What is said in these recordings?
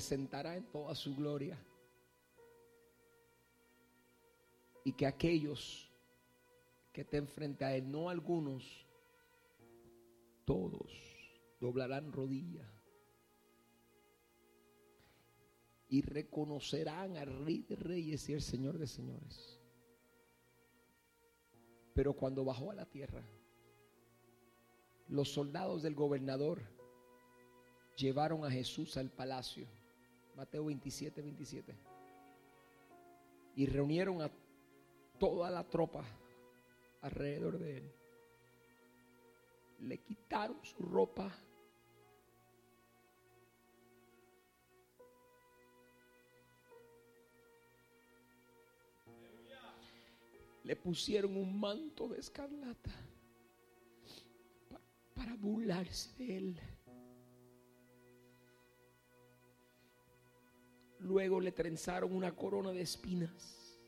se sentará en toda su gloria. Y que aquellos que estén frente a Él, no algunos, todos doblarán rodilla y reconocerán al Rey de Reyes y el Señor de Señores. Pero cuando bajó a la tierra, los soldados del gobernador llevaron a Jesús al palacio. Mateo 27, 27. Y reunieron a toda la tropa alrededor de él. Le quitaron su ropa. Le pusieron un manto de escarlata para burlarse de él. Luego le trenzaron una corona de espinas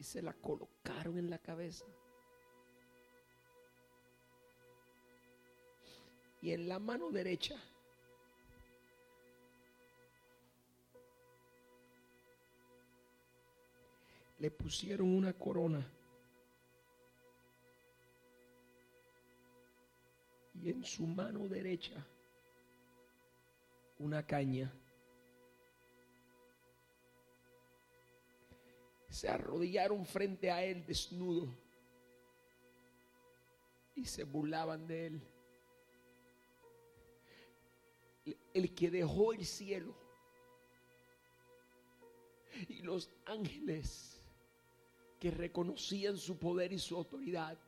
y se la colocaron en la cabeza. Y en la mano derecha le pusieron una corona. Y en su mano derecha una caña. Se arrodillaron frente a él desnudo y se burlaban de él. El que dejó el cielo y los ángeles que reconocían su poder y su autoridad,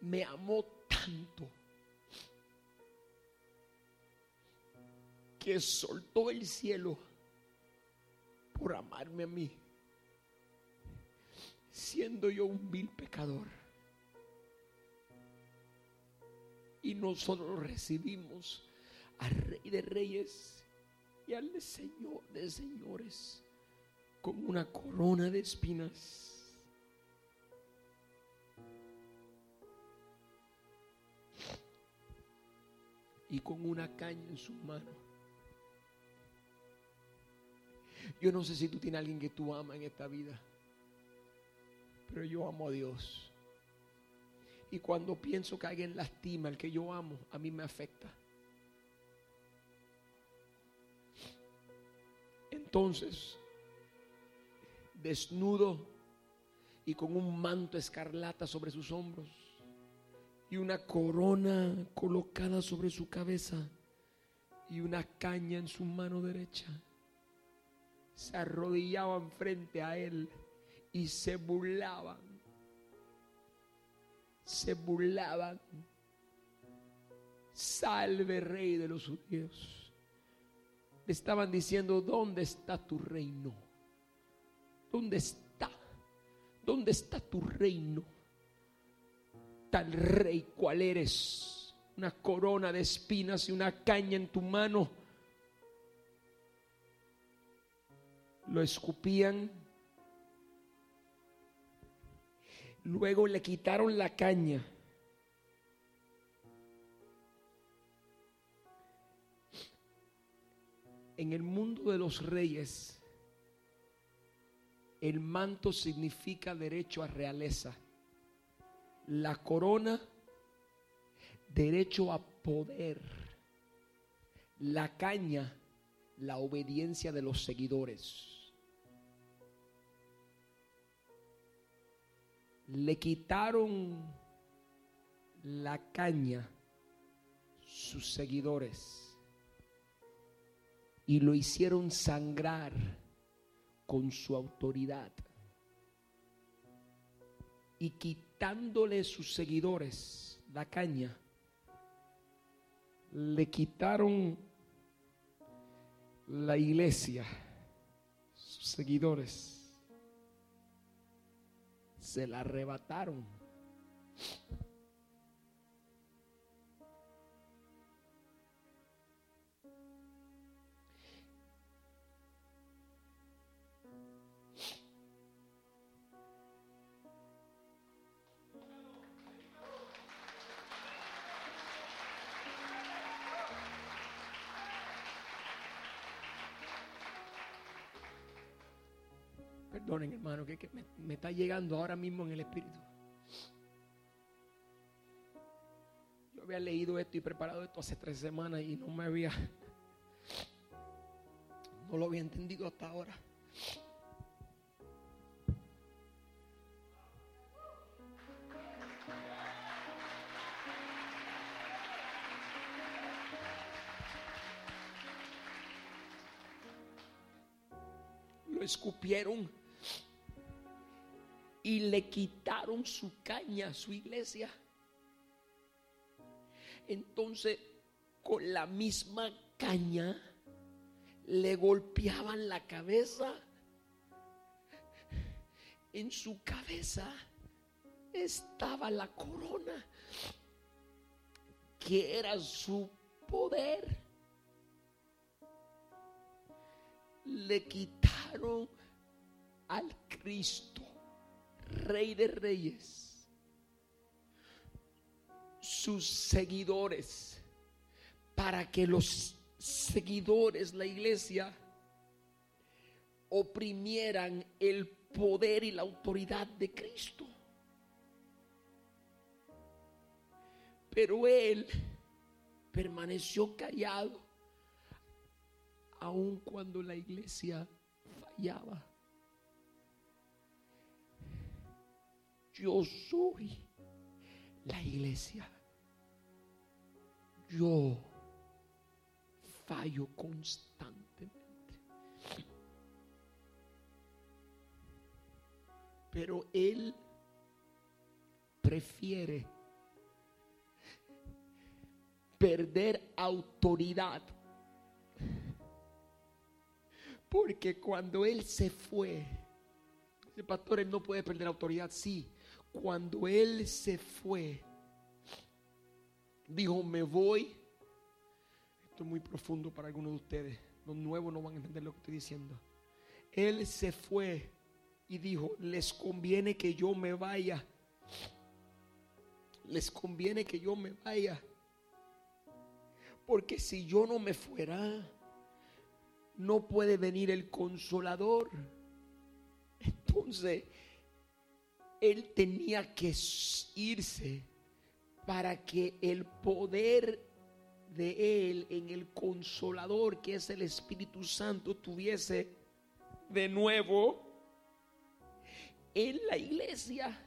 me amó tanto que soltó el cielo por amarme a mí, siendo yo un vil pecador. Y nosotros recibimos al Rey de Reyes y al Señor de Señores con una corona de espinas. Y con una caña en su mano. Yo no sé si tú tienes a alguien que tú amas en esta vida, pero yo amo a Dios. Y cuando pienso que alguien lastima al que yo amo, a mí me afecta. Entonces, desnudo y con un manto escarlata sobre sus hombros y una corona colocada sobre su cabeza y una caña en su mano derecha se arrodillaban frente a él y se burlaban. Se burlaban. Salve rey de los judíos. Le estaban diciendo, ¿dónde está tu reino? ¿Dónde está? ¿Dónde está tu reino? Tal rey cual eres. Una corona de espinas y una caña en tu mano lo escupían. Luego le quitaron la caña. En el mundo de los reyes, el manto significa derecho a realeza. La corona, derecho a poder. La caña, la obediencia de los seguidores. Le quitaron la caña sus seguidores y lo hicieron sangrar con su autoridad. Y quitándole sus seguidores la caña, le quitaron la iglesia, sus seguidores se la arrebataron. Que, me está llegando ahora mismo en el espíritu. Yo había leído esto y preparado esto hace tres semanas y no me había, no lo había entendido hasta ahora. Lo escupieron y le quitaron su caña a su iglesia. Entonces, con la misma caña, le golpeaban la cabeza. En su cabeza estaba la corona, que era su poder. Le quitaron al Cristo, Rey de Reyes, sus seguidores, para que los seguidores, la iglesia, oprimieran el poder y la autoridad de Cristo. Pero él permaneció callado aun cuando la iglesia fallaba. Yo soy la iglesia. Yo fallo constantemente. Pero Él prefiere perder autoridad. Porque cuando Él se fue, el pastor, Él no puede perder autoridad. Sí, cuando Él se fue, dijo, me voy esto es muy profundo para algunos de ustedes. Los nuevos no van a entender lo que estoy diciendo. Él se fue y dijo, les conviene que yo me vaya. Les conviene que yo me vaya. Porque si yo no me fuera, no puede venir el consolador. Entonces, él tenía que irse para que el poder de Él en el consolador que es el Espíritu Santo tuviese de nuevo en la iglesia.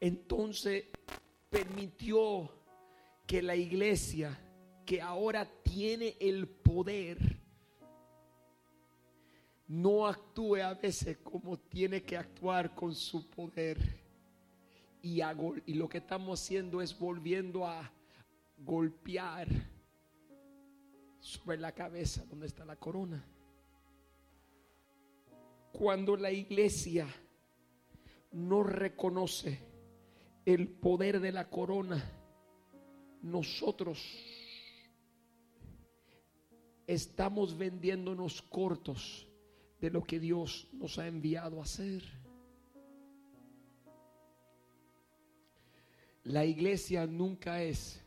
Entonces permitió que la iglesia, que ahora tiene el poder, no actúe a veces como tiene que actuar con su poder y, y lo que estamos haciendo es volviendo a golpear sobre la cabeza donde está la corona. Cuando la iglesia no reconoce el poder de la corona, nosotros estamos vendiéndonos cortos de lo que Dios nos ha enviado a hacer. La iglesia nunca es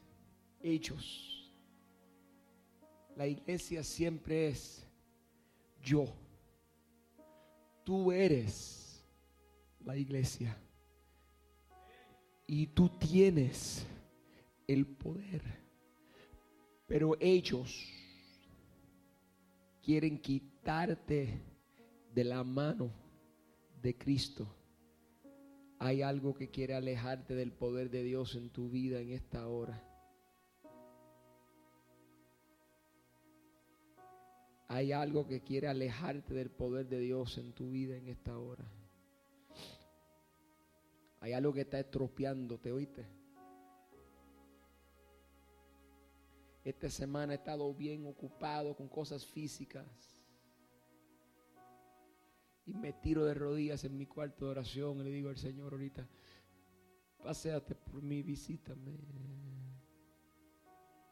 hechos. La iglesia siempre es yo. Tú eres la iglesia. Y tú tienes el poder. Pero ellos quieren quitarte de la mano de Cristo hay algo que quiere alejarte del poder de Dios en tu vida en esta hora. Hay algo que quiere alejarte del poder de Dios en tu vida en esta hora. Hay algo que está estropeándote, oíste. Esta semana he estado bien ocupado con cosas físicas y me tiro de rodillas en mi cuarto de oración y le digo al Señor ahorita, paseate por mí, visítame.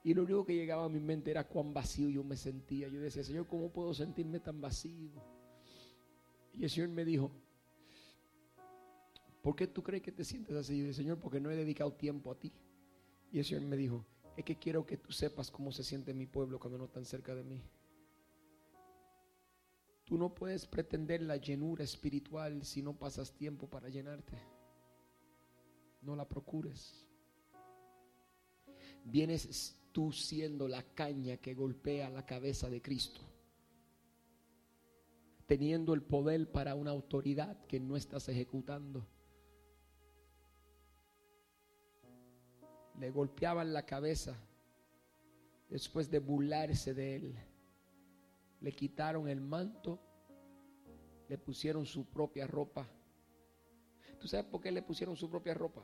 Y lo único que llegaba a mi mente era cuán vacío yo me sentía. Yo decía, Señor, ¿cómo puedo sentirme tan vacío? Y el Señor me dijo, ¿por qué tú crees que te sientes así? Yo dije, Señor, porque no he dedicado tiempo a ti. Y el Señor me dijo, es que quiero que tú sepas cómo se siente mi pueblo cuando no están cerca de mí. Tú no puedes pretender la llenura espiritual si no pasas tiempo para llenarte. No la procures. Vienes tú siendo la caña que golpea la cabeza de Cristo. Teniendo el poder para una autoridad que no estás ejecutando. Le golpeaban la cabeza después de burlarse de él. Le quitaron el manto, le pusieron su propia ropa. ¿Tú sabes por qué le pusieron su propia ropa?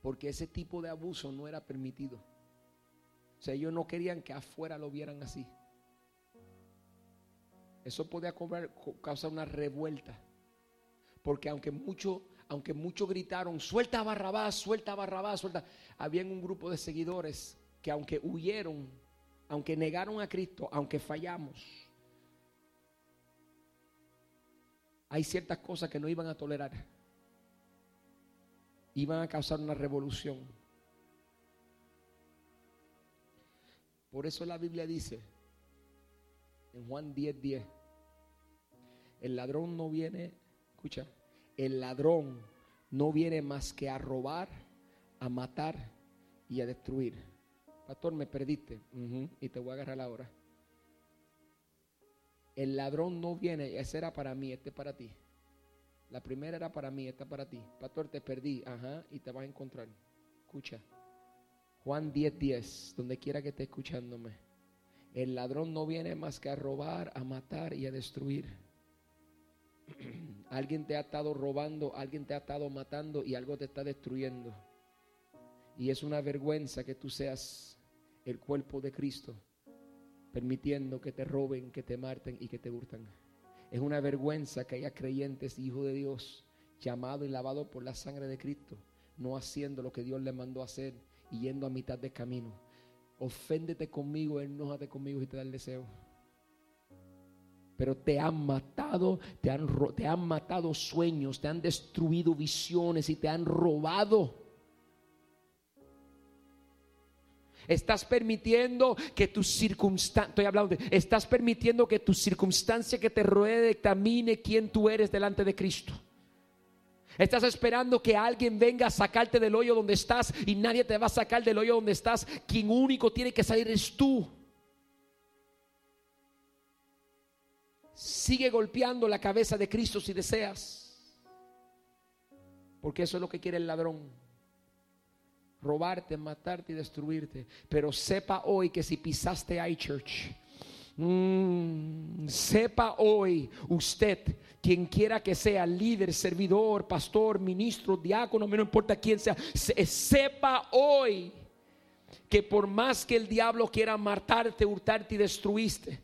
Porque ese tipo de abuso no era permitido. O sea, ellos no querían que afuera lo vieran así. Eso podía causar una revuelta. Porque aunque muchos aunque muchos gritaron, suelta Barrabás, suelta Barrabás, suelta, habían un grupo de seguidores que aunque huyeron, aunque negaron a Cristo, aunque fallamos, hay ciertas cosas que no iban a tolerar. Iban a causar una revolución. Por eso la Biblia dice en Juan 10:10, 10, el ladrón no viene, escucha, el ladrón no viene más que a robar, a matar y a destruir. Pastor, me perdiste. y te voy a agarrar ahora. El ladrón no viene, ese era para mí, este es para ti. La primera era para mí, esta es para ti. Pastor, te perdí, ajá, y te vas a encontrar. Escucha. Juan 10:10, 10, donde quiera que esté escuchándome. El ladrón no viene más que a robar, a matar y a destruir. alguien te ha estado robando, alguien te ha estado matando y algo te está destruyendo. Y es una vergüenza que tú seas el cuerpo de Cristo, permitiendo que te roben, que te maten y que te hurtan. Es una vergüenza que haya creyentes, hijos de Dios, llamado y lavado por la sangre de Cristo, no haciendo lo que Dios le mandó hacer y yendo a mitad de camino. Oféndete conmigo, enójate conmigo y te da el deseo. Pero te han matado, te han, te han matado sueños, te han destruido visiones y te han robado Estás permitiendo que tu circunstancia, estoy hablando estás permitiendo que tu circunstancia que te rodee determine quién tú eres delante de Cristo. Estás esperando que alguien venga a sacarte del hoyo donde estás y nadie te va a sacar del hoyo donde estás. Quien único tiene que salir es tú. Sigue golpeando la cabeza de Cristo si deseas. Porque eso es lo que quiere el ladrón robarte, matarte y destruirte. Pero sepa hoy que si pisaste iChurch, mm, sepa hoy usted, quien quiera que sea, líder, servidor, pastor, ministro, diácono, no importa quién sea, sepa hoy que por más que el diablo quiera matarte, hurtarte y destruiste,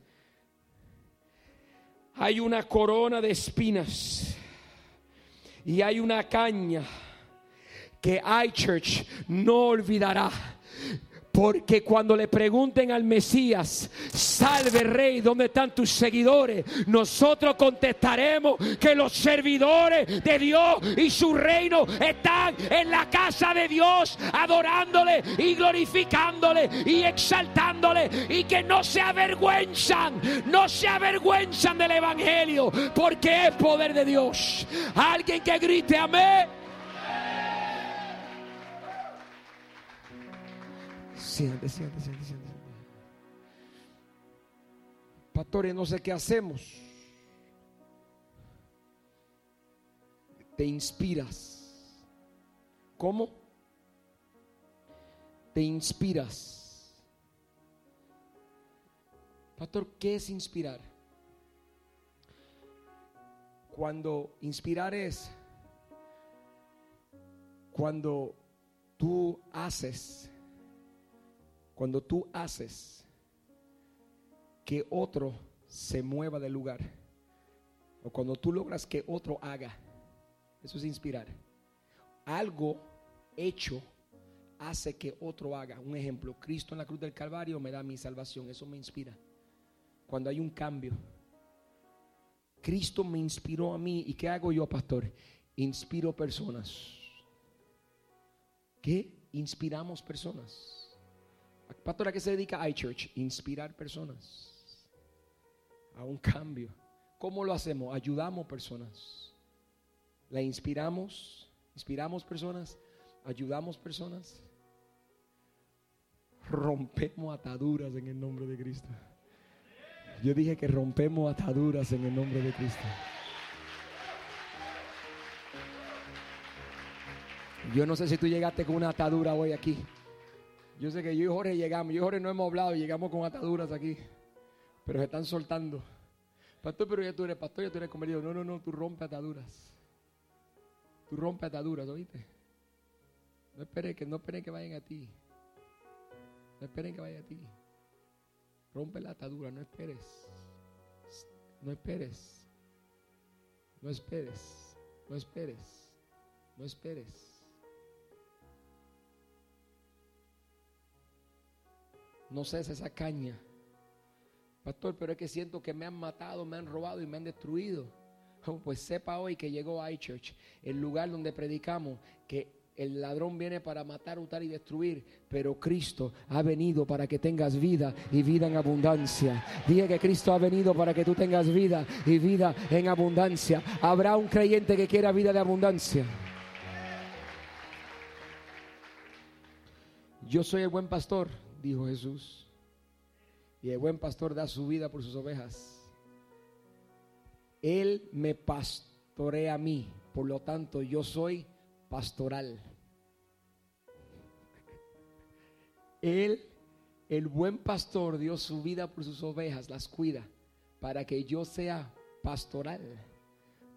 hay una corona de espinas y hay una caña que iChurch no olvidará. Porque cuando le pregunten al Mesías, salve rey, ¿dónde están tus seguidores? Nosotros contestaremos que los servidores de Dios y su reino están en la casa de Dios, adorándole y glorificándole y exaltándole y que no se avergüenzan, no se avergüenzan del Evangelio, porque es poder de Dios. Alguien que grite amén. Siente, siente, siente, siente. Pastores, no sé qué hacemos. Te inspiras. ¿Cómo? Te inspiras. Pastor, ¿qué es inspirar? Cuando inspirar es cuando tú haces cuando tú haces que otro se mueva del lugar, o cuando tú logras que otro haga, eso es inspirar. Algo hecho hace que otro haga. Un ejemplo, Cristo en la cruz del Calvario me da mi salvación, eso me inspira. Cuando hay un cambio, Cristo me inspiró a mí. ¿Y qué hago yo, pastor? Inspiro personas. ¿Qué? Inspiramos personas. Pastora, que se dedica a iChurch? Inspirar personas. a un cambio. ¿Cómo lo hacemos? Ayudamos personas. La inspiramos, inspiramos personas, ayudamos personas. Rompemos ataduras en el nombre de Cristo. Yo dije que rompemos ataduras en el nombre de Cristo. Yo no sé si tú llegaste con una atadura hoy aquí. Yo sé que yo y Jorge llegamos. Yo y Jorge no hemos hablado, llegamos con ataduras aquí. Pero se están soltando. Pastor, pero ya tú eres pastor, ya tú eres convertido. No, no, no, tú rompes ataduras. Tú rompes ataduras, ¿oíste? No esperes que, no esperen que vayan a ti. No esperen que vayan a ti. Rompe la atadura, no esperes. No esperes. No esperes. No esperes. No esperes. No cesa esa caña. Pastor, pero es que siento que me han matado, me han robado y me han destruido. Oh, pues sepa hoy que llegó a iChurch, el lugar donde predicamos que el ladrón viene para matar, hurtar y destruir, pero Cristo ha venido para que tengas vida y vida en abundancia. Dije que Cristo ha venido para que tú tengas vida y vida en abundancia. Habrá un creyente que quiera vida de abundancia. Yo soy el buen pastor dijo Jesús. Y el buen pastor da su vida por sus ovejas. Él me pastorea a mí, por lo tanto yo soy pastoral. Él, el buen pastor, dio su vida por sus ovejas, las cuida, para que yo sea pastoral,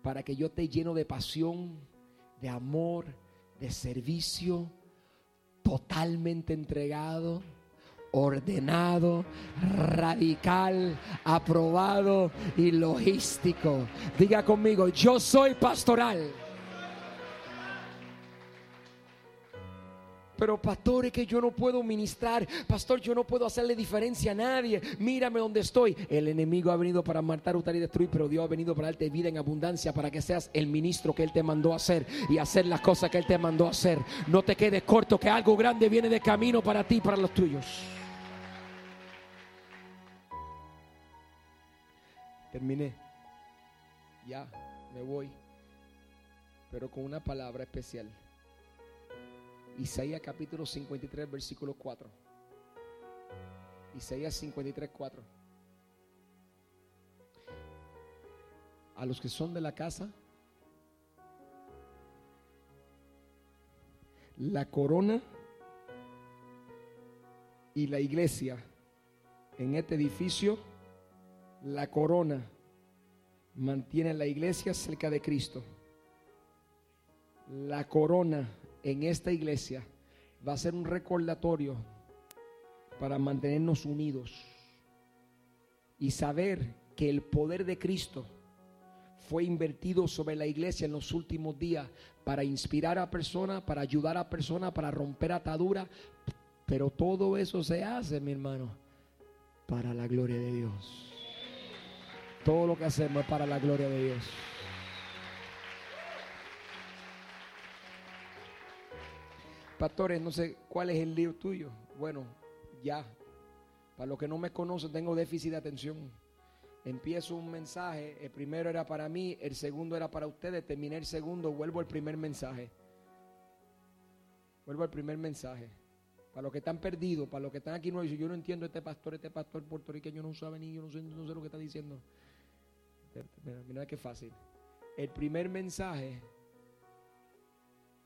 para que yo te lleno de pasión, de amor, de servicio, totalmente entregado ordenado, radical, aprobado y logístico. Diga conmigo, yo soy pastoral. Pero pastor, es que yo no puedo ministrar. Pastor, yo no puedo hacerle diferencia a nadie. Mírame donde estoy. El enemigo ha venido para matar, hurtar y destruir, pero Dios ha venido para darte vida en abundancia, para que seas el ministro que Él te mandó a hacer y hacer las cosas que Él te mandó a hacer. No te quedes corto, que algo grande viene de camino para ti y para los tuyos. Terminé. Ya, me voy. Pero con una palabra especial. Isaías capítulo 53, versículo 4. Isaías 53, 4. A los que son de la casa, la corona y la iglesia en este edificio la corona mantiene la iglesia cerca de Cristo. La corona en esta iglesia va a ser un recordatorio para mantenernos unidos y saber que el poder de Cristo fue invertido sobre la iglesia en los últimos días para inspirar a personas, para ayudar a personas, para romper ataduras. Pero todo eso se hace, mi hermano, para la gloria de Dios. Todo lo que hacemos es para la gloria de Dios. Pastores, no sé cuál es el lío tuyo. Bueno, ya. Para los que no me conocen, tengo déficit de atención. Empiezo un mensaje, el primero era para mí, el segundo era para ustedes, terminé el segundo, vuelvo al primer mensaje. Vuelvo al primer mensaje. Para los que están perdidos, para los que están aquí dicen, yo no entiendo este pastor, este pastor puertorriqueño no sabe ni yo no sé, no sé lo que está diciendo. Mira, mira qué fácil. El primer mensaje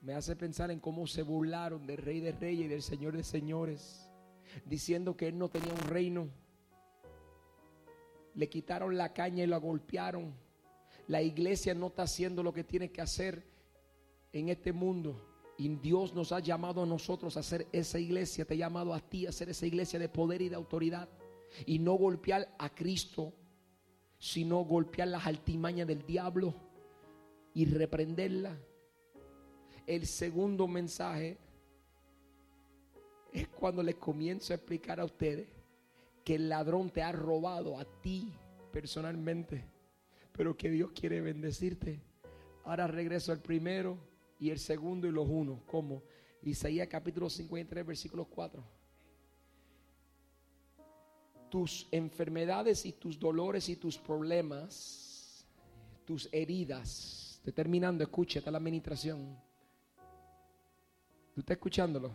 me hace pensar en cómo se burlaron del Rey de Reyes y del Señor de Señores, diciendo que Él no tenía un reino. Le quitaron la caña y lo golpearon. La iglesia no está haciendo lo que tiene que hacer en este mundo. Y Dios nos ha llamado a nosotros a hacer esa iglesia. Te ha llamado a ti a hacer esa iglesia de poder y de autoridad. Y no golpear a Cristo sino golpear las altimañas del diablo y reprenderla. El segundo mensaje es cuando les comienzo a explicar a ustedes que el ladrón te ha robado a ti personalmente, pero que Dios quiere bendecirte. Ahora regreso al primero y el segundo y los unos, como Isaías capítulo 53, versículo 4. Tus enfermedades y tus dolores y tus problemas, tus heridas. Estoy terminando, escúchate la administración. ¿Tú estás escuchándolo?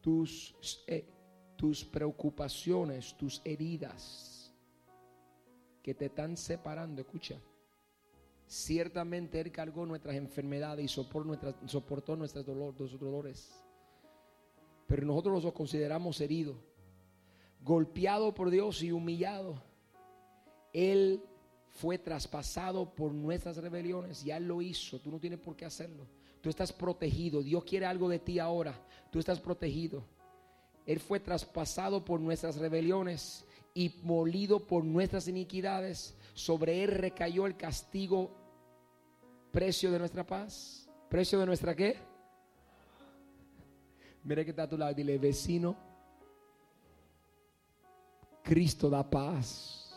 Tus, eh, tus preocupaciones, tus heridas que te están separando, escucha. Ciertamente Él cargó nuestras enfermedades y soportó, nuestras, soportó nuestros dolores pero nosotros los consideramos heridos, golpeado por Dios y humillado. Él fue traspasado por nuestras rebeliones, ya lo hizo, tú no tienes por qué hacerlo. Tú estás protegido, Dios quiere algo de ti ahora, tú estás protegido. Él fue traspasado por nuestras rebeliones y molido por nuestras iniquidades. Sobre Él recayó el castigo, precio de nuestra paz. ¿Precio de nuestra qué? Mira que está a tu lado, dile, vecino, Cristo da paz.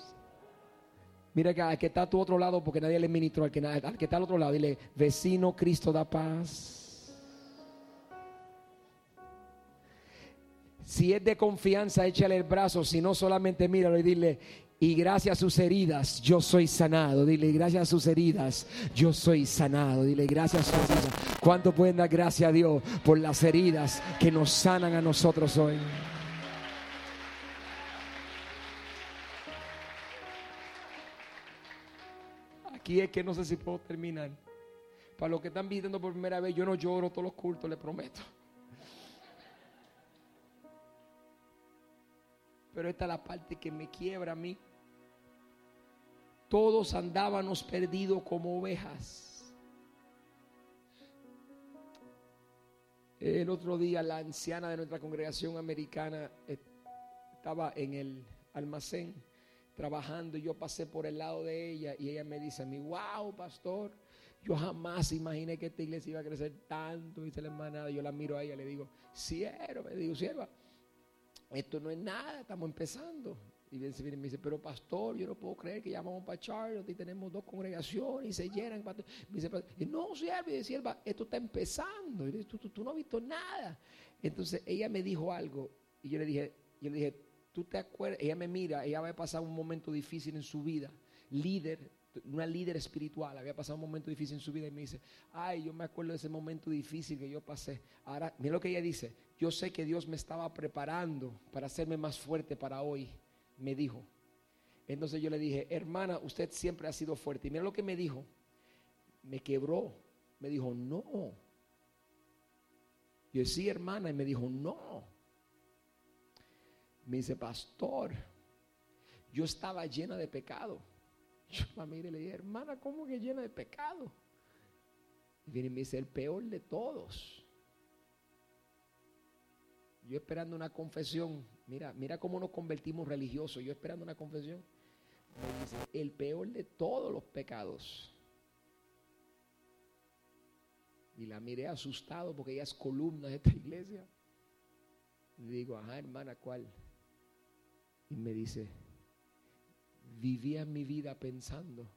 Mira que, que está a tu otro lado porque nadie le ministró. Al que, al que está al otro lado, dile, vecino, Cristo da paz. Si es de confianza, échale el brazo. Si no, solamente míralo y dile, y gracias a sus heridas yo soy sanado. Dile, gracias a sus heridas yo soy sanado. Dile, gracias a sus heridas. ¿Cuánto pueden dar gracias a Dios por las heridas que nos sanan a nosotros hoy? Aquí es que no sé si puedo terminar. Para los que están visitando por primera vez, yo no lloro todos los cultos, les prometo. Pero esta es la parte que me quiebra a mí todos andábamos perdidos como ovejas. El otro día la anciana de nuestra congregación americana estaba en el almacén trabajando y yo pasé por el lado de ella y ella me dice a mí, wow, pastor, yo jamás imaginé que esta iglesia iba a crecer tanto, dice la hermana, yo la miro a ella, le digo, sierva, me digo, sierva, esto no es nada, estamos empezando. Y viene y me dice, pero pastor, yo no puedo creer que llamamos para Charlotte y tenemos dos congregaciones y se llenan. Me dice, y no, sierva, y sierva, esto está empezando. Dice, tú, tú, no has visto nada. Entonces ella me dijo algo y yo le dije, yo le dije, tú te acuerdas, ella me mira, ella había pasado un momento difícil en su vida, líder, una líder espiritual, había pasado un momento difícil en su vida y me dice, ay, yo me acuerdo de ese momento difícil que yo pasé. Ahora, mira lo que ella dice, yo sé que Dios me estaba preparando para hacerme más fuerte para hoy me dijo. Entonces yo le dije, hermana, usted siempre ha sido fuerte. Y mira lo que me dijo. Me quebró. Me dijo, no. Yo decía, hermana, y me dijo, no. Me dice, pastor, yo estaba llena de pecado. Yo la miré y le dije, hermana, ¿cómo que llena de pecado? Y viene y me dice, el peor de todos. Yo esperando una confesión Mira, mira cómo nos convertimos religiosos. Yo esperando una confesión. dice, el peor de todos los pecados. Y la miré asustado porque ella es columna de esta iglesia. Y digo, ajá, hermana, ¿cuál? Y me dice, vivía mi vida pensando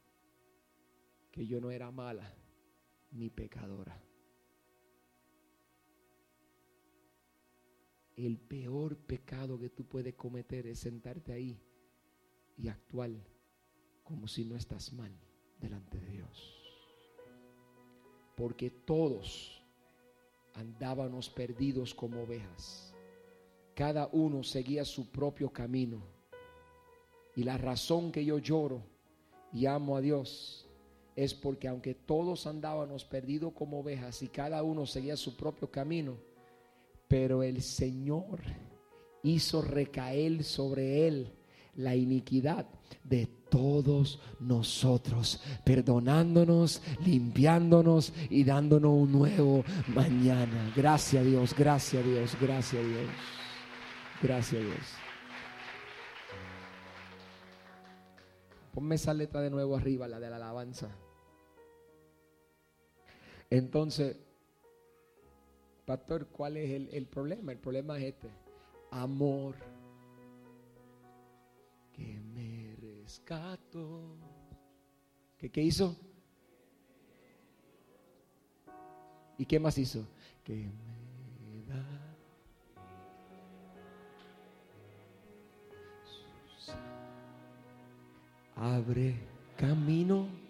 que yo no era mala ni pecadora. El peor pecado que tú puedes cometer es sentarte ahí y actuar como si no estás mal delante de Dios. Porque todos andábamos perdidos como ovejas. Cada uno seguía su propio camino. Y la razón que yo lloro y amo a Dios es porque aunque todos andábamos perdidos como ovejas y cada uno seguía su propio camino, pero el Señor hizo recaer sobre él la iniquidad de todos nosotros, perdonándonos, limpiándonos y dándonos un nuevo mañana. Gracias a Dios, gracias a Dios, gracias a Dios. Gracias a Dios. Ponme esa letra de nuevo arriba, la de la alabanza. Entonces, Pastor, ¿cuál es el, el problema? El problema es este. Amor que me rescató. ¿Qué, qué hizo? ¿Y qué más hizo? Que me da Abre camino.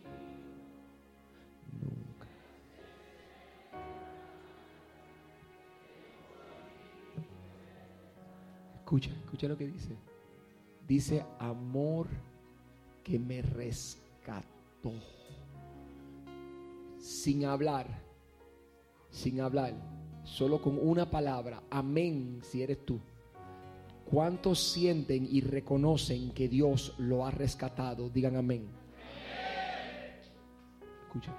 Escucha, escucha lo que dice. Dice amor que me rescató. Sin hablar, sin hablar, solo con una palabra. Amén si eres tú. ¿Cuántos sienten y reconocen que Dios lo ha rescatado? Digan amén. Escucha.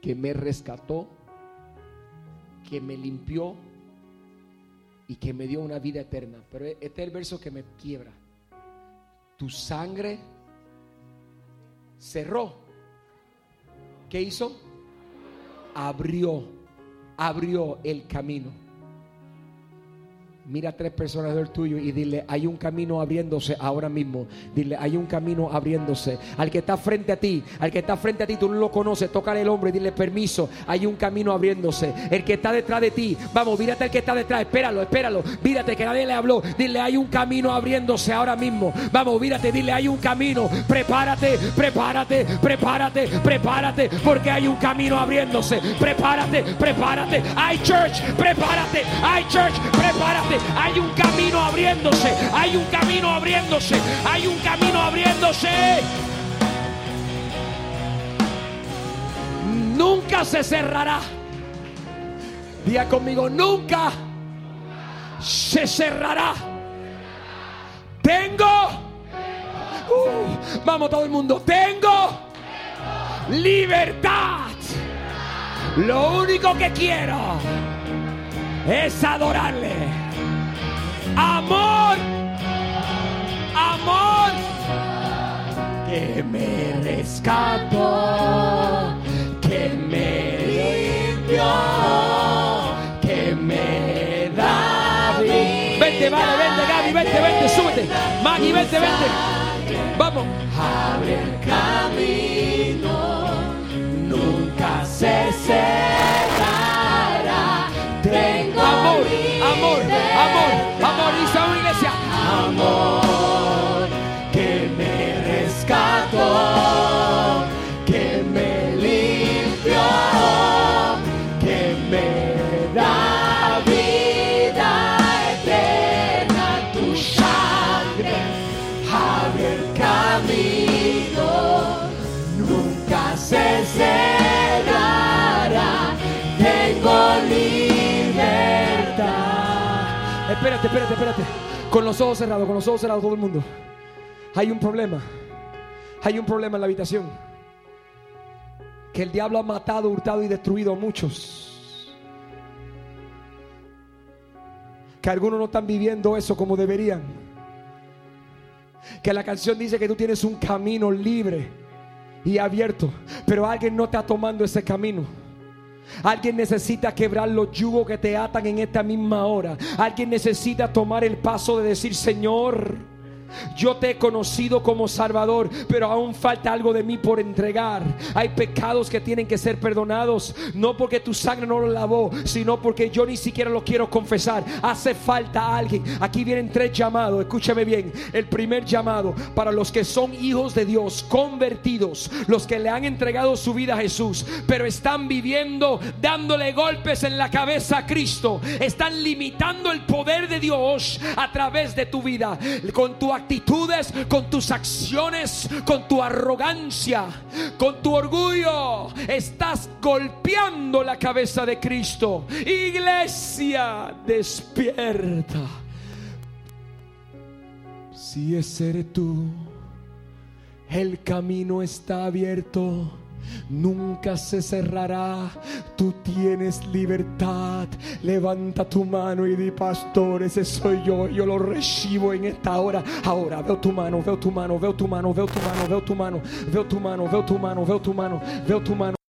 Que me rescató, que me limpió y que me dio una vida eterna. Pero este es el verso que me quiebra. Tu sangre cerró. ¿Qué hizo? Abrió, abrió el camino Mira a tres personas del tuyo y dile, hay un camino abriéndose ahora mismo. Dile, hay un camino abriéndose. Al que está frente a ti, al que está frente a ti, tú no lo conoces, tócale el hombre y dile, permiso, hay un camino abriéndose. El que está detrás de ti, vamos, mírate al que está detrás, espéralo, espéralo. Mírate que nadie le habló. Dile, hay un camino abriéndose ahora mismo. Vamos, mírate, dile, hay un camino. Prepárate, prepárate, prepárate, prepárate, porque hay un camino abriéndose. Prepárate, prepárate. Hay church, prepárate. Hay church, prepárate. Hay un camino abriéndose. Hay un camino abriéndose. Hay un camino abriéndose. Nunca se cerrará. Día conmigo, nunca se cerrará. Tengo. Uh, vamos todo el mundo. Tengo libertad. Lo único que quiero es adorarle. Que me rescató, que me limpió, que me da vida. Vente, vale, vente, Gaby, vente, vente, súbete. Maggie, vente, vente. Vamos. Abre el camino, nunca se cerrará. Tengo amor, amor, amor iglesia. Amor el camino, nunca se cerrará. Tengo libertad. Espérate, espérate, espérate. Con los ojos cerrados, con los ojos cerrados todo el mundo. Hay un problema. Hay un problema en la habitación. Que el diablo ha matado, hurtado y destruido a muchos. Que algunos no están viviendo eso como deberían. Que la canción dice que tú tienes un camino libre y abierto. Pero alguien no está tomando ese camino. Alguien necesita quebrar los yugos que te atan en esta misma hora. Alguien necesita tomar el paso de decir, Señor. Yo te he conocido como Salvador, pero aún falta algo de mí por entregar. Hay pecados que tienen que ser perdonados, no porque tu sangre no lo lavó, sino porque yo ni siquiera lo quiero confesar. Hace falta alguien. Aquí vienen tres llamados, escúchame bien. El primer llamado para los que son hijos de Dios, convertidos, los que le han entregado su vida a Jesús, pero están viviendo dándole golpes en la cabeza a Cristo. Están limitando el poder de Dios a través de tu vida, con tu actitudes, con tus acciones, con tu arrogancia, con tu orgullo. Estás golpeando la cabeza de Cristo. Iglesia, despierta. Si ese eres tú, el camino está abierto nunca se cerrará. Tú tienes libertad. Levanta tu mano y di, pastor, ese soy yo. Yo lo recibo en esta hora. Ahora veo tu mano, veo tu mano, veo tu mano, veo tu mano, veo tu mano, veo tu mano, veo tu mano, veo tu mano, veo tu mano.